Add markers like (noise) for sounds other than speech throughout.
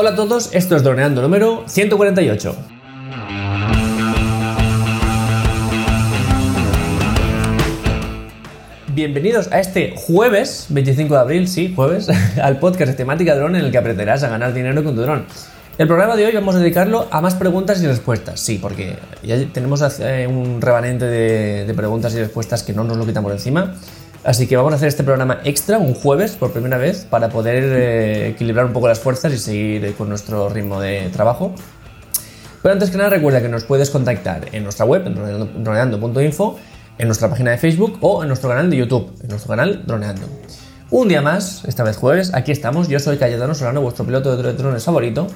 Hola a todos, esto es Droneando número 148. Bienvenidos a este jueves 25 de abril, sí, jueves, (laughs) al podcast de temática dron en el que aprenderás a ganar dinero con tu dron. El programa de hoy vamos a dedicarlo a más preguntas y respuestas, sí, porque ya tenemos un remanente de, preguntas y respuestas que no nos lo quitamos encima. Así que vamos a hacer este programa extra un jueves por primera vez para poder eh, equilibrar un poco las fuerzas y seguir con nuestro ritmo de trabajo. Pero antes que nada recuerda que nos puedes contactar en nuestra web, en droneando.info, en nuestra página de Facebook o en nuestro canal de YouTube, en nuestro canal Droneando. Un día más, esta vez jueves, aquí estamos. Yo soy Cayetano Solano, vuestro piloto de drones favorito.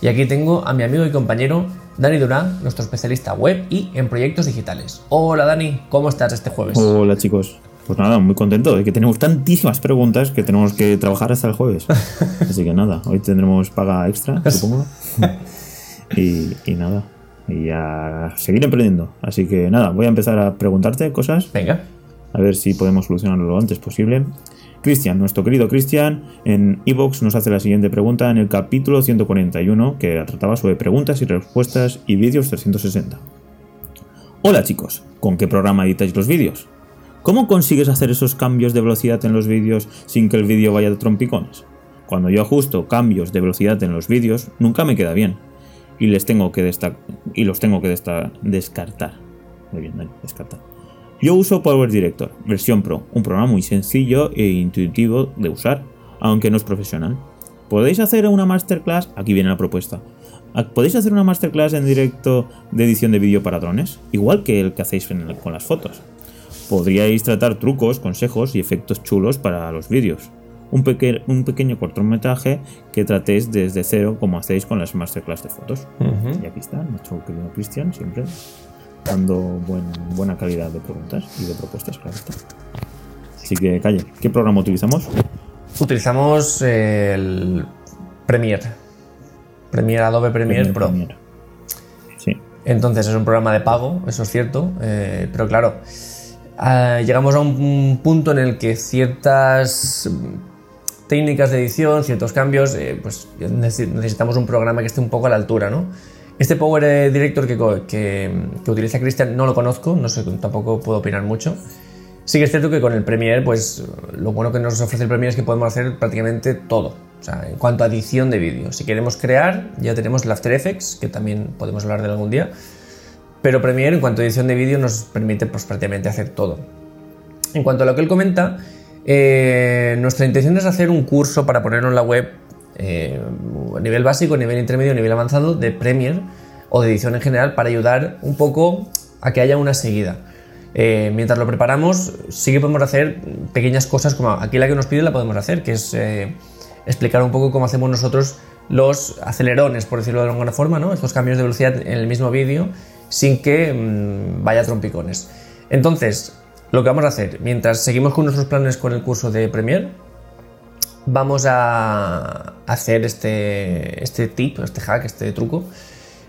Y aquí tengo a mi amigo y compañero Dani Durán, nuestro especialista web y en proyectos digitales. Hola Dani, ¿cómo estás este jueves? Hola chicos. Pues nada, muy contento de que tenemos tantísimas preguntas que tenemos que trabajar hasta el jueves. (laughs) Así que nada, hoy tendremos paga extra, (laughs) supongo. y, y nada, y a seguir emprendiendo. Así que nada, voy a empezar a preguntarte cosas. Venga. A ver si podemos solucionarlo lo antes posible. Cristian, nuestro querido Cristian, en Evox nos hace la siguiente pregunta en el capítulo 141 que trataba sobre preguntas y respuestas y vídeos 360. Hola chicos, ¿con qué programa editáis los vídeos? ¿Cómo consigues hacer esos cambios de velocidad en los vídeos sin que el vídeo vaya de trompicones? Cuando yo ajusto cambios de velocidad en los vídeos, nunca me queda bien y les tengo que y los tengo que descartar. Muy bien, descartar. Yo uso Power Director, versión Pro, un programa muy sencillo e intuitivo de usar, aunque no es profesional. ¿Podéis hacer una masterclass? Aquí viene la propuesta. Ah, ¿Podéis hacer una masterclass en directo de edición de vídeo para drones? Igual que el que hacéis con las fotos. Podríais tratar trucos, consejos y efectos chulos para los vídeos un, un pequeño cortometraje que tratéis desde cero como hacéis con las masterclass de fotos. Y aquí está, nuestro querido Cristian, siempre dando buena calidad de preguntas y de propuestas, claro está. Así que, calle, ¿qué programa utilizamos? Utilizamos el Premiere. Premiere Adobe Premiere, Pro. Sí. Entonces es un programa de pago, eso es cierto, eh, pero claro, ah, llegamos a un punto en el que ciertas técnicas de edición, ciertos cambios, eh, pues necesitamos un programa que esté un poco a la altura, ¿no? Este Power Director que, utiliza Christian no lo conozco, no sé, tampoco puedo opinar mucho. Sí que es cierto que con el Premiere, pues lo bueno que nos ofrece el Premiere es que podemos hacer prácticamente todo. O sea, en cuanto a edición de vídeo. Si queremos crear, ya tenemos el After Effects, que también podemos hablar de algún día. Pero Premiere, en cuanto a edición de vídeo, nos permite pues, prácticamente hacer todo. En cuanto a lo que él comenta, eh, nuestra intención es hacer un curso para ponerlo en la web eh, a nivel básico, a nivel intermedio, a nivel avanzado de Premiere o de edición en general para ayudar un poco a que haya una seguida. Eh, mientras lo preparamos, sí que podemos hacer pequeñas cosas como aquí la que nos pide la podemos hacer, que es explicar un poco cómo hacemos nosotros los acelerones, por decirlo de alguna forma, ¿no? estos cambios de velocidad en el mismo vídeo sin que mm, vaya trompicones. Entonces, lo que vamos a hacer, mientras seguimos con nuestros planes con el curso de Premiere, vamos a hacer este, este tip, este hack, este truco,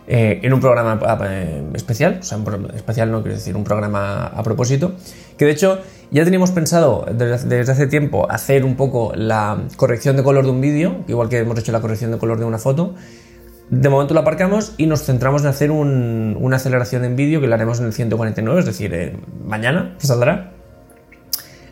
eh, en un programa eh, especial, o sea, especial no quiero decir, un programa a propósito, que de hecho ya teníamos pensado desde, hace tiempo hacer un poco la corrección de color de un vídeo, igual que hemos hecho la corrección de color de una foto, de momento lo aparcamos y nos centramos en hacer una aceleración en vídeo que lo haremos en el 149, es decir, eh, mañana saldrá.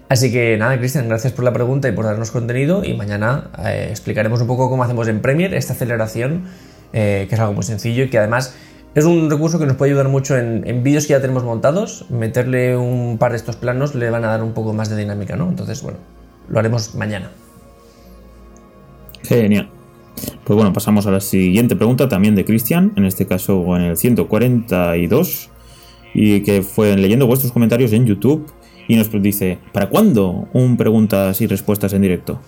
Así que nada, Cristian, gracias por la pregunta y por darnos contenido y mañana eh, explicaremos un poco cómo hacemos en Premiere esta aceleración, eh, que es algo muy sencillo y que además es un recurso que nos puede ayudar mucho en, en vídeos que ya tenemos montados, meterle un par de estos planos le van a dar un poco más de dinámica, ¿no? Entonces, bueno, lo haremos mañana. Genial. Pues bueno, pasamos a la siguiente pregunta también de Cristian, en este caso en el 142, y que fue leyendo vuestros comentarios en YouTube y nos dice, ¿para cuándo un preguntas y respuestas en directo?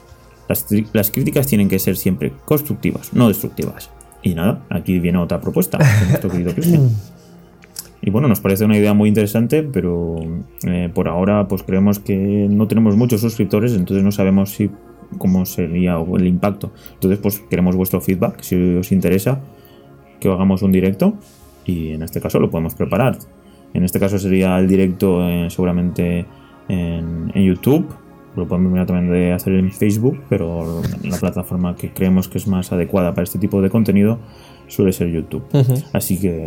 Las, críticas tienen que ser siempre constructivas, no destructivas. Y nada, aquí viene otra propuesta nuestro querido Cristian. (laughs) Y bueno, nos parece una idea muy interesante, pero eh, por ahora pues creemos que no tenemos muchos suscriptores, entonces no sabemos si cómo sería el impacto. Entonces, pues queremos vuestro feedback, si os interesa que hagamos un directo y en este caso lo podemos preparar. En este caso sería el directo eh, seguramente en, YouTube lo podemos mirar también de hacer en Facebook, pero la plataforma que creemos que es más adecuada para este tipo de contenido suele ser YouTube. Así que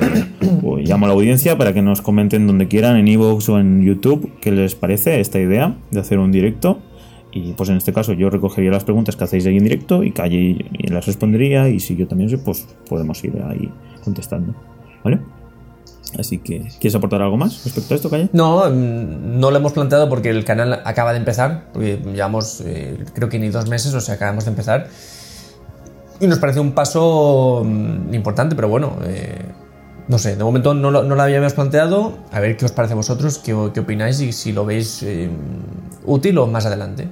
pues, llamo a la audiencia para que nos comenten donde quieran, en Evox o en YouTube, qué les parece esta idea de hacer un directo. Y pues en este caso yo recogería las preguntas que hacéis ahí en directo y Calle las respondería y si yo también sé, pues podemos ir ahí contestando. ¿Vale? Así que, ¿quieres aportar algo más respecto a esto, Calle? No, mm, no lo hemos planteado porque el canal acaba de empezar, porque llevamos eh, creo que ni dos meses, o sea, acabamos de empezar. Y nos parece un paso mm, importante, pero bueno, eh, no sé, de momento no lo, no habíamos planteado. A ver qué os parece vosotros, qué, qué opináis y si lo veis eh, útil o más adelante.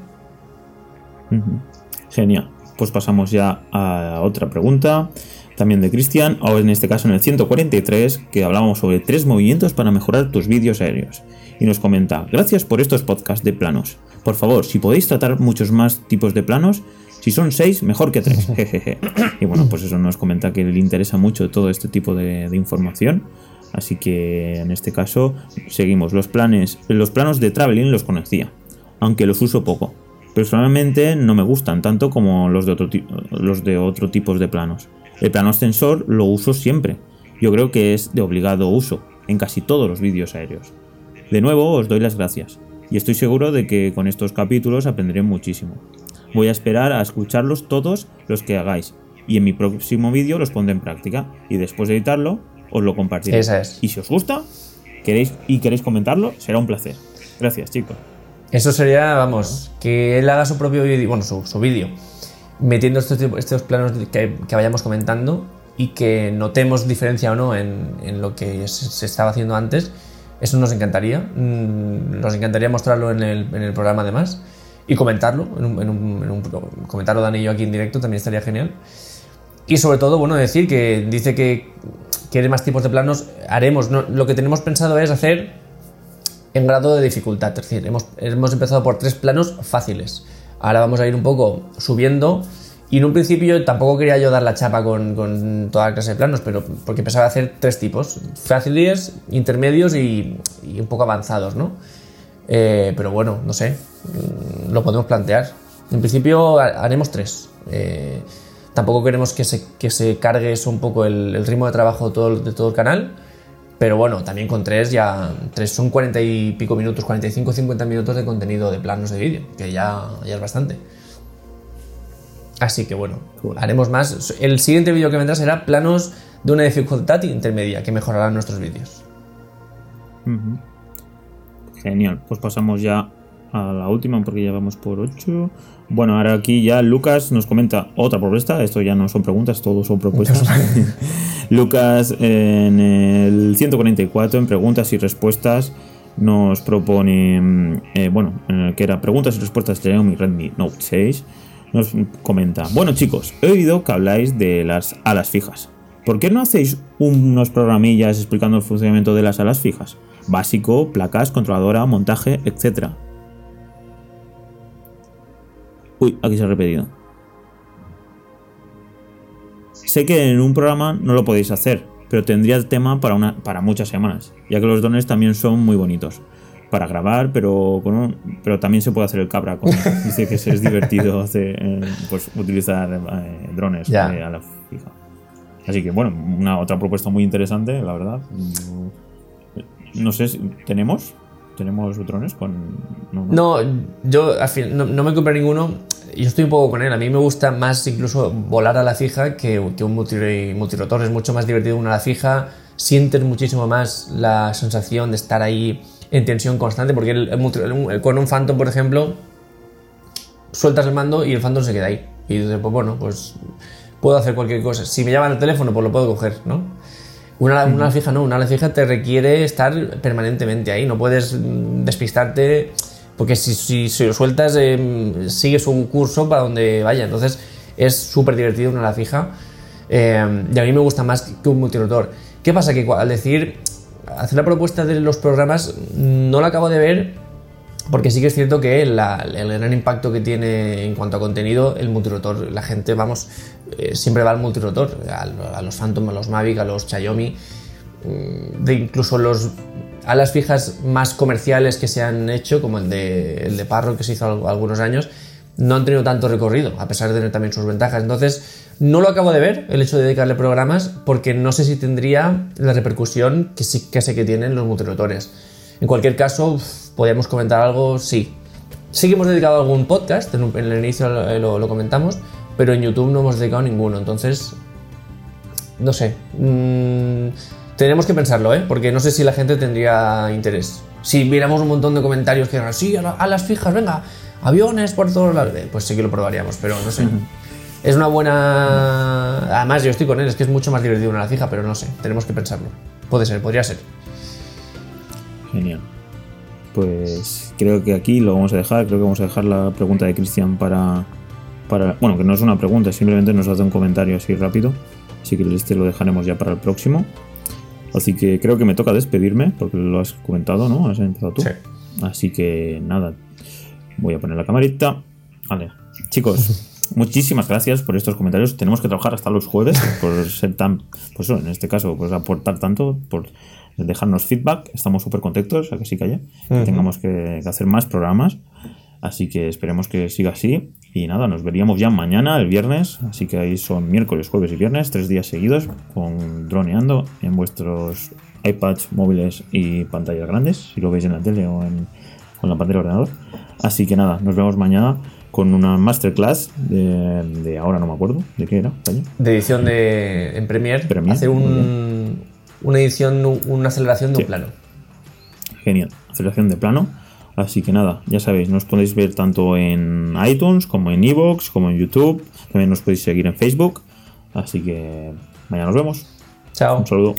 Genial. Pues pasamos ya a otra pregunta, también de Cristian, o en este caso en el 143, que hablábamos sobre tres movimientos para mejorar tus vídeos aéreos. Y nos comenta, gracias por estos podcasts de planos. Por favor, si podéis tratar muchos más tipos de planos, si son seis, mejor que tres. (laughs) y bueno, pues eso nos comenta que le interesa mucho todo este tipo de, información. Así que en este caso seguimos. Los planes, los planos de traveling los conocía, aunque los uso poco. Personalmente no me gustan tanto como los de otro, los de otro tipos de planos. El plano extensor lo uso siempre. Yo creo que es de obligado uso en casi todos los vídeos aéreos. De nuevo os doy las gracias y estoy seguro de que con estos capítulos aprenderé muchísimo. Voy a esperar a escucharlos todos los que hagáis y en mi próximo vídeo los pondré en práctica y después de editarlo os lo compartiré. Y si os gusta queréis y queréis comentarlo, será un placer. Gracias, chicos. Eso sería, vamos, que él haga su propio vídeo, bueno, su, vídeo, metiendo estos, estos planos que, vayamos comentando y que notemos diferencia o no en, lo que se, estaba haciendo antes. Eso nos encantaría. Mm, nos encantaría mostrarlo en el, en el programa además y comentarlo, en un, en un, comentarlo Dani y yo aquí en directo también estaría genial. Y sobre todo, bueno, decir que dice que quiere más tipos de planos, haremos, lo que tenemos pensado es hacer en grado de dificultad, es decir, hemos, hemos empezado por tres planos fáciles, ahora vamos a ir un poco subiendo. Y en un principio tampoco quería yo dar la chapa con, con toda la clase de planos, pero porque pensaba hacer tres tipos, fáciles, intermedios y, un poco avanzados, ¿no? Eh, pero bueno, no sé, lo podemos plantear. En principio haremos tres. Eh, tampoco queremos que se, que se cargue eso un poco el, ritmo de trabajo de todo, de todo el canal. Pero bueno, también con tres ya. Tres son 40 y pico minutos, 45 50 minutos de contenido de planos de vídeo, que ya, ya es bastante. Así que bueno, haremos más. El siguiente vídeo que vendrá será planos de una dificultad intermedia que mejorarán nuestros vídeos. Genial, pues pasamos ya a la última porque ya vamos por 8. Bueno, ahora aquí ya Lucas nos comenta otra propuesta. Esto ya no son preguntas, todos son propuestas. (laughs) Lucas en el 144, en preguntas y respuestas, nos propone, mm, eh, bueno, en el que era preguntas y respuestas de mi Redmi Note 6, nos comenta, bueno chicos, he oído que habláis de las alas fijas. ¿Por qué no hacéis unos programillas explicando el funcionamiento de las alas fijas? básico, placas, controladora, montaje, etc. Uy, aquí se ha repetido. Sé que en un programa no lo podéis hacer, pero tendría el tema para, una, para muchas semanas, ya que los dones también son muy bonitos. Para grabar, pero, pero también se puede hacer el cabra. (laughs) dice que es divertido hacer, pues, utilizar eh, drones a la fija. Así que bueno, una otra propuesta muy interesante, la verdad. No sé si tenemos. ¿Tenemos drones con.? No, yo al fin, no, me compré ninguno. Yo estoy un poco con él. A mí me gusta más incluso volar a la fija que, un multirotor. Es mucho más divertido una a la fija. Sientes muchísimo más la sensación de estar ahí en tensión constante. Porque el, con un Phantom, por ejemplo, sueltas el mando y el Phantom se queda ahí. Y dices, pues bueno, pues puedo hacer cualquier cosa. Si me llaman el teléfono, pues lo puedo coger, ¿no? Una, fija no, una ala fija te requiere estar permanentemente ahí, no puedes despistarte porque si, si, lo sueltas eh, sigues un curso para donde vaya, entonces es súper divertido una ala fija eh, y a mí me gusta más que un multirotor. ¿Qué pasa? Que al decir, hacer la propuesta de los programas no la acabo de ver porque sí que es cierto que el gran impacto que tiene en cuanto a contenido el multirotor, la gente, vamos, eh, siempre va al multirotor, a, los Phantom, a los Mavic, a los Xiaomi, mm, de incluso los alas fijas más comerciales que se han hecho, como el de, el de Parro que se hizo algunos años, no han tenido tanto recorrido, a pesar de tener también sus ventajas. Entonces, no lo acabo de ver, el hecho de dedicarle programas, porque no sé si tendría la repercusión que sí que sé que tienen los multirotores. En cualquier caso, podríamos comentar algo, sí. Sí que hemos dedicado algún podcast, en, el inicio lo, comentamos, pero en YouTube no hemos dedicado ninguno. Entonces, no sé. Mmm, tenemos que pensarlo, ¿eh? Porque no sé si la gente tendría interés. Si viéramos un montón de comentarios que digan, sí, a, las fijas, venga, aviones por todos lados, pues sí que lo probaríamos, pero no sé. Es una buena. Además, yo estoy con él, es que es mucho más divertido una la fija, pero no sé, tenemos que pensarlo. Puede ser, podría ser. Genial. Pues creo que aquí lo vamos a dejar. Creo que vamos a dejar la pregunta de Cristian para, para. Bueno, que no es una pregunta, simplemente nos hace un comentario así rápido. Así que este lo dejaremos ya para el próximo. Así que creo que me toca despedirme, porque lo has comentado, ¿no? Has empezado tú. Sí. Así que nada, voy a poner la camarita. Vale, chicos, (laughs) muchísimas gracias por estos comentarios. Tenemos que trabajar hasta los jueves (laughs) por ser tan, pues en este caso, pues aportar tanto, por dejarnos feedback. Estamos súper contentos, a que sí que haya, que tengamos que hacer más programas. Así que esperemos que siga así. Y nada, nos veríamos ya mañana, el viernes. Así que ahí son miércoles, jueves y viernes, tres días seguidos, con droneando en vuestros iPads, móviles y pantallas grandes, si lo veis en la tele o en, con la pantalla del ordenador. Así que nada, nos vemos mañana con una masterclass de, ahora no me acuerdo de qué era. De edición de en Premiere. Hacer un, una edición, una aceleración de un plano. Genial, aceleración de plano Así que nada, ya sabéis, nos podéis ver tanto en iTunes como en Evox, como en YouTube. También nos podéis seguir en Facebook. Así que mañana nos vemos. Chao. Un saludo.